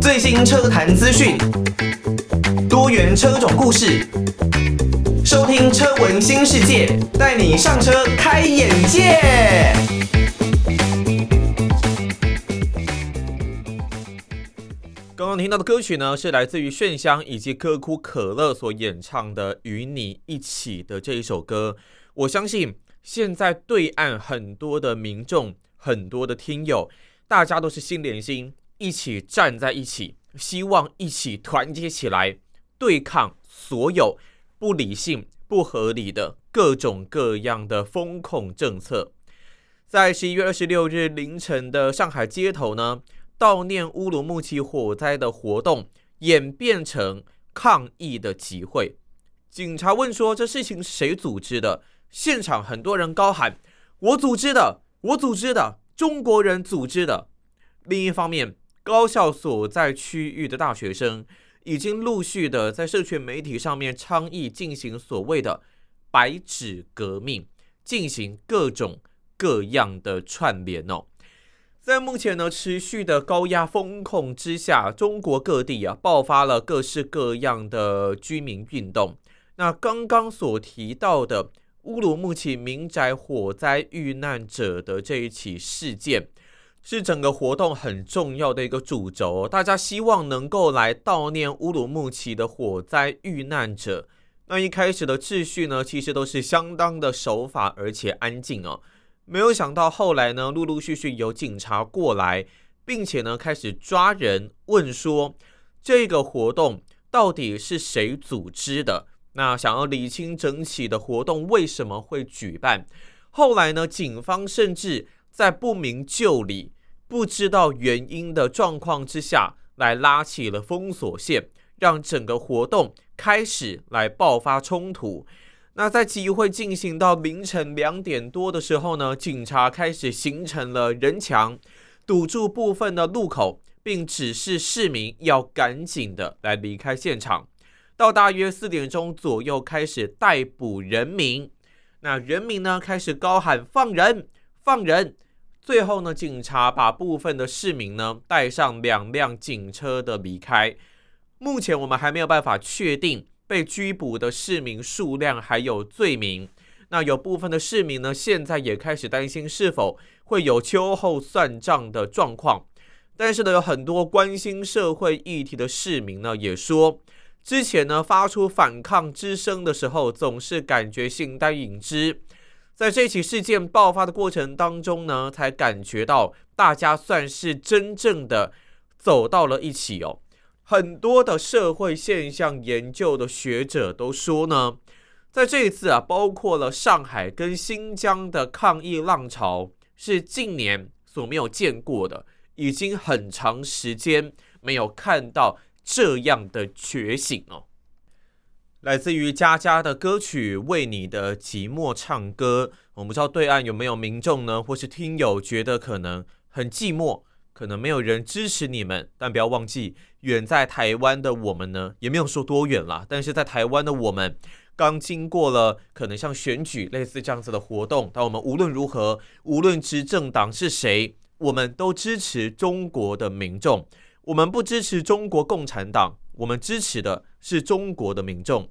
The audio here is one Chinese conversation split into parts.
最新车坛资讯，多元车种故事，收听车闻新世界，带你上车开眼界。刚刚听到的歌曲呢，是来自于炫香以及可口可乐所演唱的《与你一起》的这一首歌。我相信现在对岸很多的民众、很多的听友，大家都是心连心。一起站在一起，希望一起团结起来，对抗所有不理性、不合理的各种各样的风控政策。在十一月二十六日凌晨的上海街头呢，悼念乌鲁木齐火灾的活动演变成抗议的集会。警察问说：“这事情谁组织的？”现场很多人高喊：“我组织的，我组织的，中国人组织的。”另一方面，高校所在区域的大学生已经陆续的在社群媒体上面倡议，进行所谓的“白纸革命”，进行各种各样的串联哦。在目前呢持续的高压风控之下，中国各地啊爆发了各式各样的居民运动。那刚刚所提到的乌鲁木齐民宅火灾遇难者的这一起事件。是整个活动很重要的一个主轴，大家希望能够来悼念乌鲁木齐的火灾遇难者。那一开始的秩序呢，其实都是相当的守法而且安静哦。没有想到后来呢，陆陆续续有警察过来，并且呢开始抓人，问说这个活动到底是谁组织的？那想要理清整起的活动为什么会举办？后来呢，警方甚至。在不明就里、不知道原因的状况之下，来拉起了封锁线，让整个活动开始来爆发冲突。那在集会进行到凌晨两点多的时候呢，警察开始形成了人墙，堵住部分的路口，并指示市民要赶紧的来离开现场。到大约四点钟左右，开始逮捕人民。那人民呢，开始高喊放人。放人，最后呢，警察把部分的市民呢带上两辆警车的离开。目前我们还没有办法确定被拘捕的市民数量还有罪名。那有部分的市民呢，现在也开始担心是否会有秋后算账的状况。但是呢，有很多关心社会议题的市民呢，也说之前呢发出反抗之声的时候，总是感觉形单影只。在这起事件爆发的过程当中呢，才感觉到大家算是真正的走到了一起哦。很多的社会现象研究的学者都说呢，在这一次啊，包括了上海跟新疆的抗议浪潮，是近年所没有见过的，已经很长时间没有看到这样的觉醒哦。来自于佳佳的歌曲《为你的寂寞唱歌》，我不知道对岸有没有民众呢，或是听友觉得可能很寂寞，可能没有人支持你们。但不要忘记，远在台湾的我们呢，也没有说多远啦。但是在台湾的我们，刚经过了可能像选举类似这样子的活动，但我们无论如何，无论执政党是谁，我们都支持中国的民众。我们不支持中国共产党。我们支持的是中国的民众。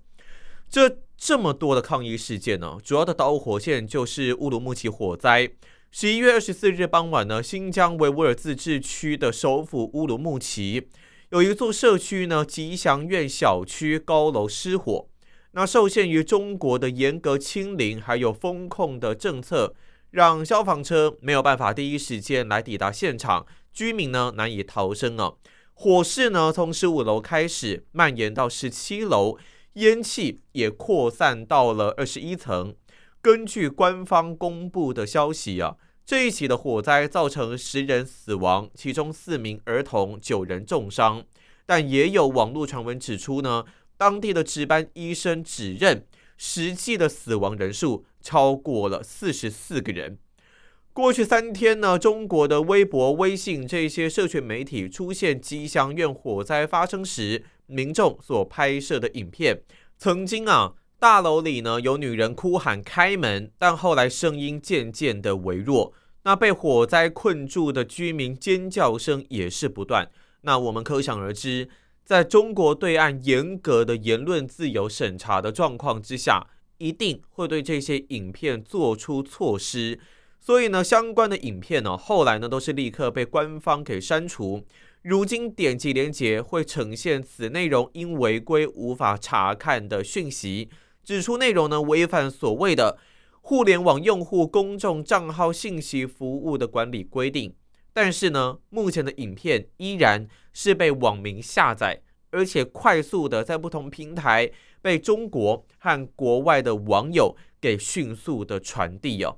这这么多的抗议事件呢，主要的导火线就是乌鲁木齐火灾。十一月二十四日傍晚呢，新疆维吾尔自治区的首府乌鲁木齐有一座社区呢，吉祥苑小区高楼失火。那受限于中国的严格清零还有封控的政策，让消防车没有办法第一时间来抵达现场，居民呢难以逃生啊。火势呢，从十五楼开始蔓延到十七楼，烟气也扩散到了二十一层。根据官方公布的消息啊，这一起的火灾造成十人死亡，其中四名儿童，九人重伤。但也有网络传闻指出呢，当地的值班医生指认，实际的死亡人数超过了四十四个人。过去三天呢，中国的微博、微信这些社群媒体出现吉祥苑火灾发生时民众所拍摄的影片，曾经啊大楼里呢有女人哭喊开门，但后来声音渐渐的微弱。那被火灾困住的居民尖叫声也是不断。那我们可想而知，在中国对岸严格的言论自由审查的状况之下，一定会对这些影片做出措施。所以呢，相关的影片呢，后来呢都是立刻被官方给删除。如今点击连接会呈现此内容因违规无法查看的讯息。指出内容呢违反所谓的互联网用户公众账号信息服务的管理规定，但是呢，目前的影片依然是被网民下载，而且快速的在不同平台被中国和国外的网友给迅速的传递哦。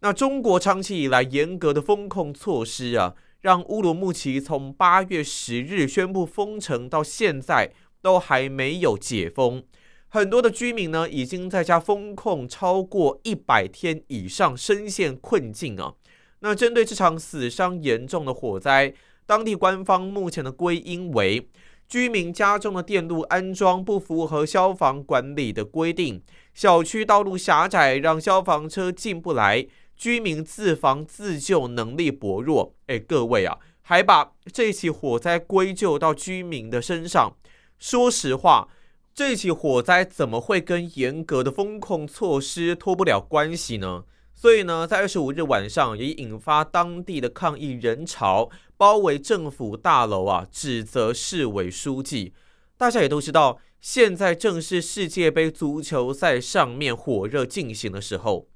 那中国长期以来严格的封控措施啊，让乌鲁木齐从八月十日宣布封城到现在都还没有解封。很多的居民呢，已经在家封控超过一百天以上，深陷困境啊。那针对这场死伤严重的火灾，当地官方目前的归因为居民家中的电路安装不符合消防管理的规定，小区道路狭窄，让消防车进不来，居民自防自救能力薄弱。哎，各位啊，还把这起火灾归咎到居民的身上。说实话。这起火灾怎么会跟严格的风控措施脱不了关系呢？所以呢，在二十五日晚上也引发当地的抗议人潮，包围政府大楼啊，指责市委书记。大家也都知道，现在正是世界杯足球赛上面火热进行的时候。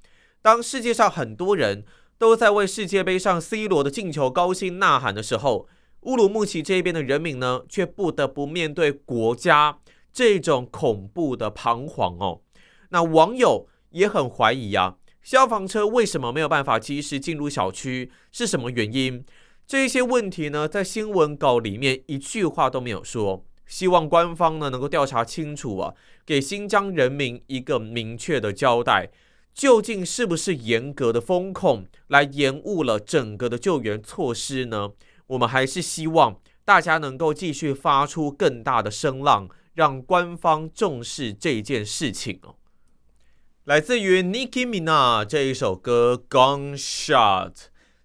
当世界上很多人都在为世界杯上 C 罗的进球高兴呐喊的时候，乌鲁木齐这边的人民呢，却不得不面对国家。这种恐怖的彷徨哦，那网友也很怀疑啊，消防车为什么没有办法及时进入小区？是什么原因？这些问题呢，在新闻稿里面一句话都没有说。希望官方呢能够调查清楚啊，给新疆人民一个明确的交代，究竟是不是严格的封控来延误了整个的救援措施呢？我们还是希望大家能够继续发出更大的声浪。让官方重视这件事情哦。来自于 Nicki Minaj 这一首歌《Gunshot》。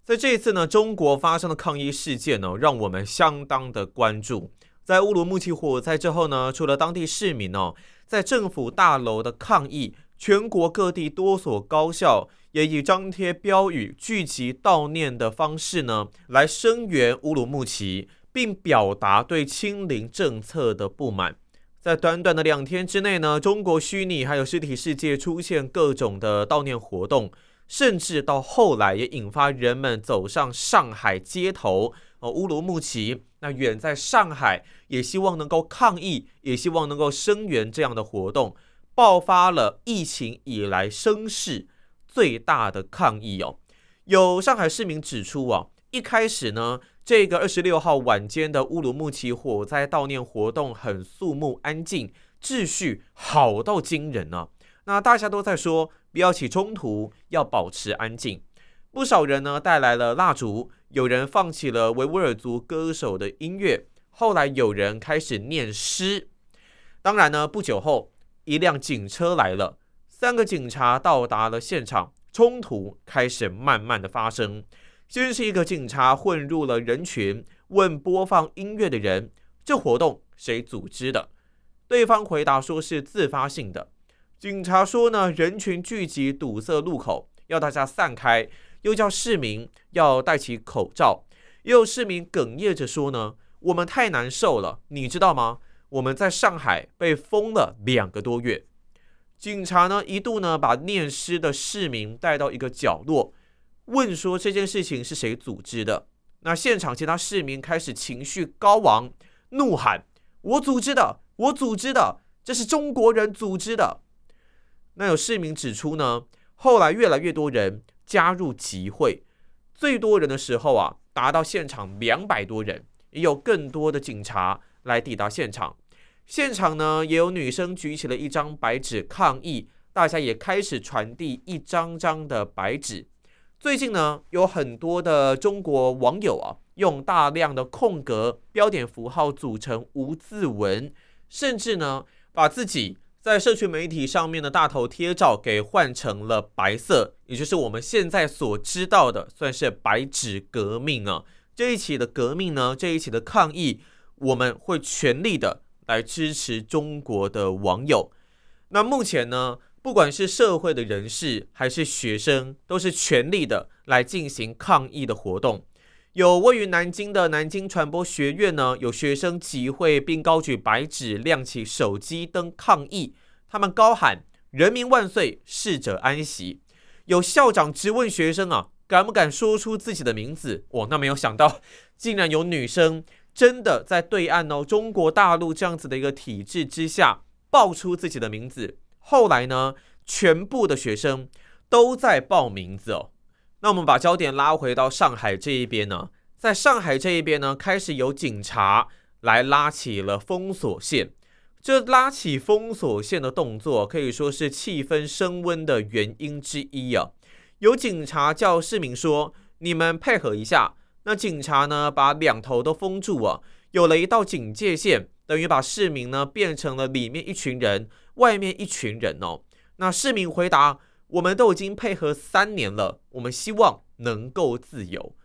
在这一次呢，中国发生的抗议事件呢，让我们相当的关注。在乌鲁木齐火灾之后呢，除了当地市民哦，在政府大楼的抗议，全国各地多所高校也以张贴标语、聚集悼念的方式呢，来声援乌鲁木齐，并表达对清零政策的不满。在短短的两天之内呢，中国虚拟还有实体世界出现各种的悼念活动，甚至到后来也引发人们走上上海街头哦，乌鲁木齐那远在上海也希望能够抗议，也希望能够声援这样的活动，爆发了疫情以来声势最大的抗议哦。有上海市民指出啊，一开始呢。这个二十六号晚间的乌鲁木齐火灾悼念活动很肃穆安静，秩序好到惊人、啊。那大家都在说不要起冲突，要保持安静。不少人呢带来了蜡烛，有人放起了维吾尔族歌手的音乐，后来有人开始念诗。当然呢，不久后一辆警车来了，三个警察到达了现场，冲突开始慢慢的发生。先是一个警察混入了人群，问播放音乐的人：“这活动谁组织的？”对方回答说是自发性的。警察说呢，人群聚集堵塞路口，要大家散开，又叫市民要戴起口罩。也有市民哽咽着说呢：“我们太难受了，你知道吗？我们在上海被封了两个多月。”警察呢一度呢把念诗的市民带到一个角落。问说这件事情是谁组织的？那现场其他市民开始情绪高昂，怒喊：“我组织的，我组织的，这是中国人组织的。”那有市民指出呢，后来越来越多人加入集会，最多人的时候啊，达到现场两百多人，也有更多的警察来抵达现场。现场呢，也有女生举起了一张白纸抗议，大家也开始传递一张张的白纸。最近呢，有很多的中国网友啊，用大量的空格标点符号组成无字文，甚至呢，把自己在社群媒体上面的大头贴照给换成了白色，也就是我们现在所知道的，算是白纸革命啊。这一起的革命呢，这一起的抗议，我们会全力的来支持中国的网友。那目前呢，不管是社会的人士还是学生，都是全力的来进行抗议的活动。有位于南京的南京传播学院呢，有学生集会并高举白纸、亮起手机灯抗议，他们高喊“人民万岁，逝者安息”。有校长质问学生啊。敢不敢说出自己的名字？我，那没有想到，竟然有女生真的在对岸哦，中国大陆这样子的一个体制之下，报出自己的名字。后来呢，全部的学生都在报名字哦。那我们把焦点拉回到上海这一边呢，在上海这一边呢，开始有警察来拉起了封锁线。这拉起封锁线的动作，可以说是气氛升温的原因之一啊。有警察叫市民说：“你们配合一下。”那警察呢，把两头都封住啊，有了一道警戒线，等于把市民呢变成了里面一群人，外面一群人哦。那市民回答：“我们都已经配合三年了，我们希望能够自由。”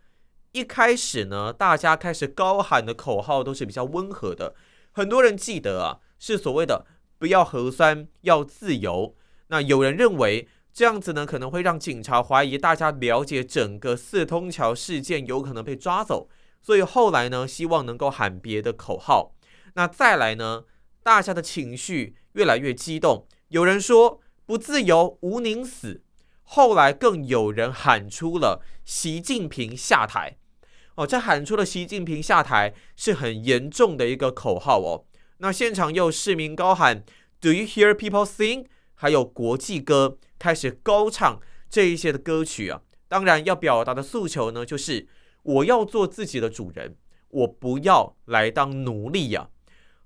一开始呢，大家开始高喊的口号都是比较温和的，很多人记得啊，是所谓的“不要核酸，要自由”。那有人认为。这样子呢，可能会让警察怀疑大家了解整个四通桥事件，有可能被抓走。所以后来呢，希望能够喊别的口号。那再来呢，大家的情绪越来越激动，有人说“不自由，无宁死”。后来更有人喊出了“习近平下台”。哦，这喊出了“习近平下台”是很严重的一个口号哦。那现场又有市民高喊 “Do you hear people sing？” 还有国际歌。开始高唱这一些的歌曲啊，当然要表达的诉求呢，就是我要做自己的主人，我不要来当奴隶呀。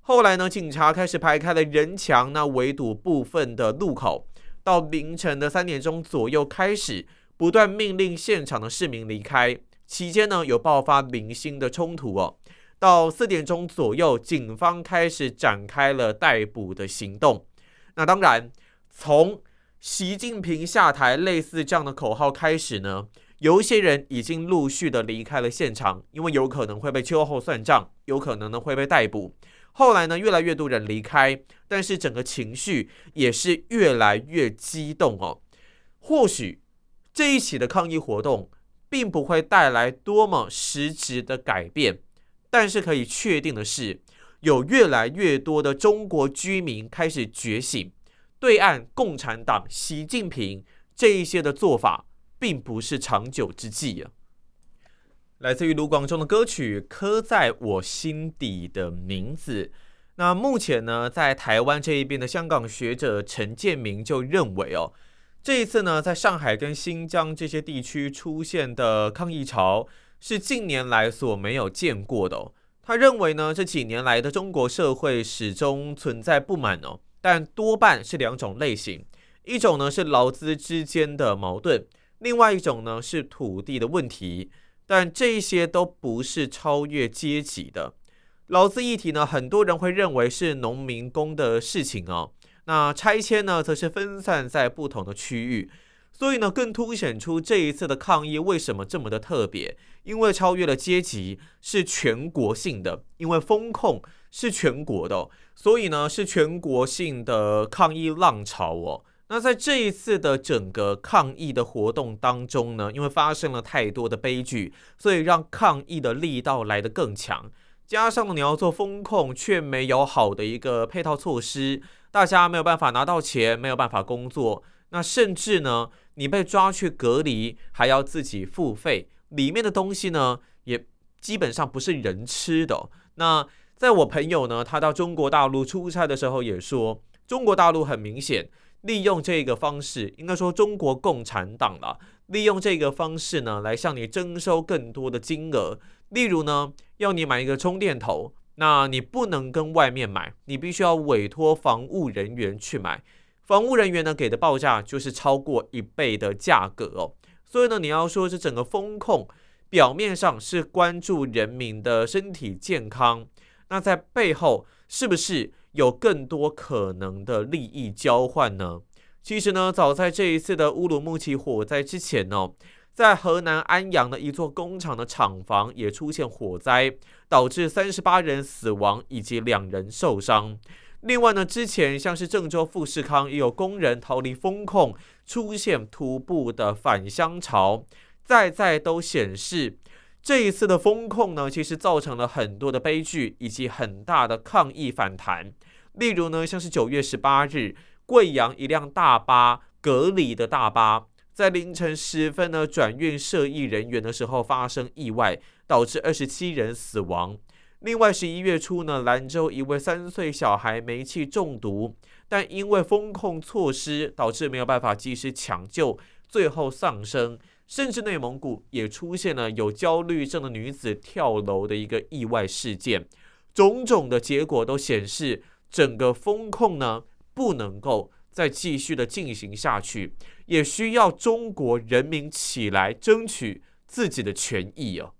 后来呢，警察开始排开了人墙，那围堵部分的路口，到凌晨的三点钟左右开始不断命令现场的市民离开。期间呢，有爆发零星的冲突哦。到四点钟左右，警方开始展开了逮捕的行动。那当然从习近平下台，类似这样的口号开始呢，有一些人已经陆续的离开了现场，因为有可能会被秋后算账，有可能呢会被逮捕。后来呢，越来越多人离开，但是整个情绪也是越来越激动哦。或许这一起的抗议活动并不会带来多么实质的改变，但是可以确定的是，有越来越多的中国居民开始觉醒。对岸共产党习近平这一些的做法，并不是长久之计啊。来自于卢广仲的歌曲《刻在我心底的名字》。那目前呢，在台湾这一边的香港学者陈建明就认为哦，这一次呢，在上海跟新疆这些地区出现的抗议潮，是近年来所没有见过的哦。他认为呢，这几年来的中国社会始终存在不满哦。但多半是两种类型，一种呢是劳资之间的矛盾，另外一种呢是土地的问题。但这些都不是超越阶级的。劳资议题呢，很多人会认为是农民工的事情哦。那拆迁呢，则是分散在不同的区域。所以呢，更凸显出这一次的抗议为什么这么的特别，因为超越了阶级，是全国性的，因为封控是全国的。所以呢，是全国性的抗议浪潮哦。那在这一次的整个抗议的活动当中呢，因为发生了太多的悲剧，所以让抗议的力道来得更强。加上你要做风控，却没有好的一个配套措施，大家没有办法拿到钱，没有办法工作。那甚至呢，你被抓去隔离，还要自己付费，里面的东西呢，也基本上不是人吃的。那在我朋友呢，他到中国大陆出差的时候也说，中国大陆很明显利用这个方式，应该说中国共产党了，利用这个方式呢，来向你征收更多的金额。例如呢，要你买一个充电头，那你不能跟外面买，你必须要委托防务人员去买，防务人员呢给的报价就是超过一倍的价格哦。所以呢，你要说这整个风控表面上是关注人民的身体健康。那在背后是不是有更多可能的利益交换呢？其实呢，早在这一次的乌鲁木齐火灾之前呢，在河南安阳的一座工厂的厂房也出现火灾，导致三十八人死亡以及两人受伤。另外呢，之前像是郑州富士康也有工人逃离风控，出现徒步的返乡潮，再再都显示这一次的风控呢，其实造成了很多的悲剧以及很大的抗议反弹。例如呢，像是九月十八日，贵阳一辆大巴隔离的大巴，在凌晨时分呢转运涉疫人员的时候发生意外，导致二十七人死亡。另外，十一月初呢，兰州一位三岁小孩煤气中毒，但因为风控措施，导致没有办法及时抢救，最后丧生。甚至内蒙古也出现了有焦虑症的女子跳楼的一个意外事件。种种的结果都显示，整个封控呢不能够再继续的进行下去，也需要中国人民起来争取自己的权益啊。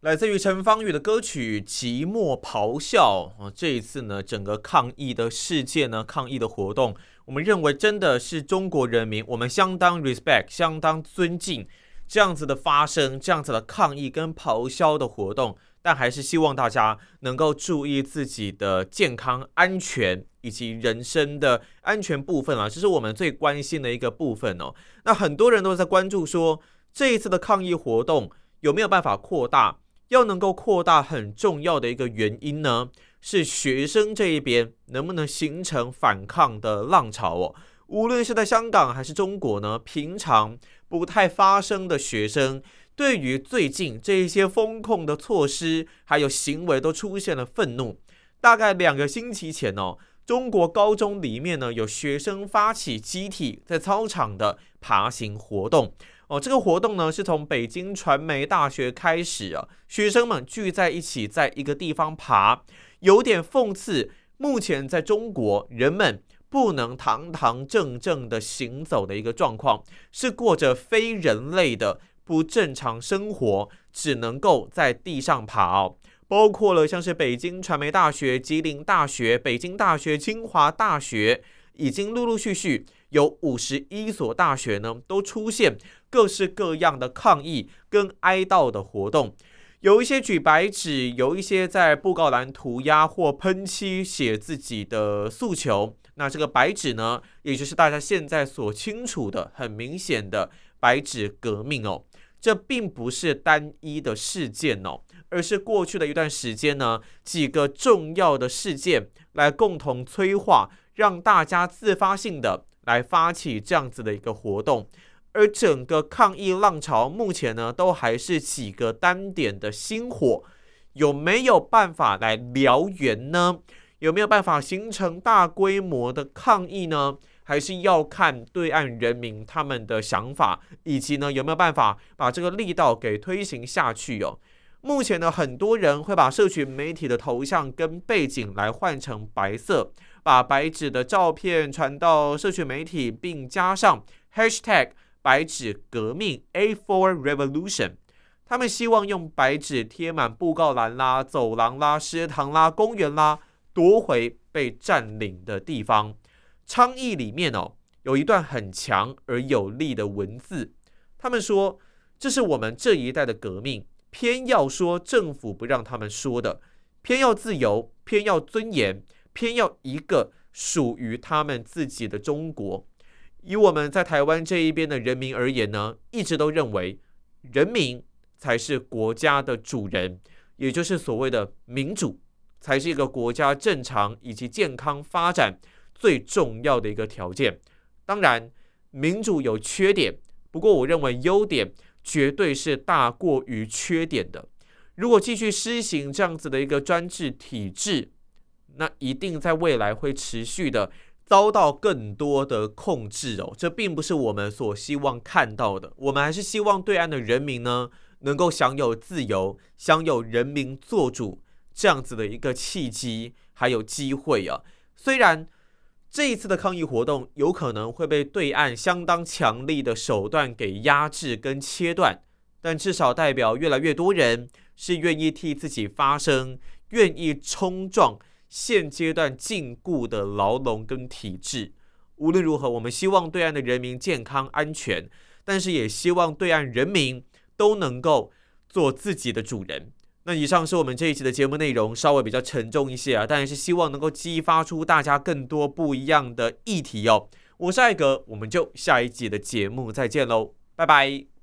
来自于陈芳语的歌曲《寂寞咆哮》啊，这一次呢，整个抗议的事件呢，抗议的活动，我们认为真的是中国人民，我们相当 respect，相当尊敬这样子的发声，这样子的抗议跟咆哮的活动，但还是希望大家能够注意自己的健康安全以及人身的安全部分啊，这是我们最关心的一个部分哦。那很多人都在关注说，这一次的抗议活动有没有办法扩大？要能够扩大，很重要的一个原因呢，是学生这一边能不能形成反抗的浪潮哦。无论是在香港还是中国呢，平常不太发声的学生，对于最近这一些封控的措施还有行为，都出现了愤怒。大概两个星期前哦，中国高中里面呢，有学生发起集体在操场的爬行活动。哦，这个活动呢是从北京传媒大学开始啊，学生们聚在一起，在一个地方爬，有点讽刺。目前在中国，人们不能堂堂正正的行走的一个状况，是过着非人类的不正常生活，只能够在地上爬哦。包括了像是北京传媒大学、吉林大学、北京大学、清华大学，已经陆陆续续有五十一所大学呢，都出现。各式各样的抗议跟哀悼的活动，有一些举白纸，有一些在布告栏涂鸦或喷漆写自己的诉求。那这个白纸呢，也就是大家现在所清楚的、很明显的白纸革命哦。这并不是单一的事件哦，而是过去的一段时间呢，几个重要的事件来共同催化，让大家自发性的来发起这样子的一个活动。而整个抗议浪潮目前呢，都还是几个单点的星火，有没有办法来燎原呢？有没有办法形成大规模的抗议呢？还是要看对岸人民他们的想法，以及呢，有没有办法把这个力道给推行下去哦？目前呢，很多人会把社群媒体的头像跟背景来换成白色，把白纸的照片传到社群媒体，并加上 hashtag。白纸革命 A4 Revolution，他们希望用白纸贴满布告栏啦、走廊啦、食堂啦、公园啦，夺回被占领的地方。倡议里面哦，有一段很强而有力的文字，他们说这是我们这一代的革命，偏要说政府不让他们说的，偏要自由，偏要尊严，偏要一个属于他们自己的中国。以我们在台湾这一边的人民而言呢，一直都认为人民才是国家的主人，也就是所谓的民主，才是一个国家正常以及健康发展最重要的一个条件。当然，民主有缺点，不过我认为优点绝对是大过于缺点的。如果继续施行这样子的一个专制体制，那一定在未来会持续的。遭到更多的控制哦，这并不是我们所希望看到的。我们还是希望对岸的人民呢，能够享有自由，享有人民做主这样子的一个契机，还有机会啊。虽然这一次的抗议活动有可能会被对岸相当强力的手段给压制跟切断，但至少代表越来越多人是愿意替自己发声，愿意冲撞。现阶段禁锢的牢笼跟体制。无论如何，我们希望对岸的人民健康安全，但是也希望对岸人民都能够做自己的主人。那以上是我们这一期的节目内容，稍微比较沉重一些啊，但是希望能够激发出大家更多不一样的议题哟。我是艾格，我们就下一集的节目再见喽，拜拜。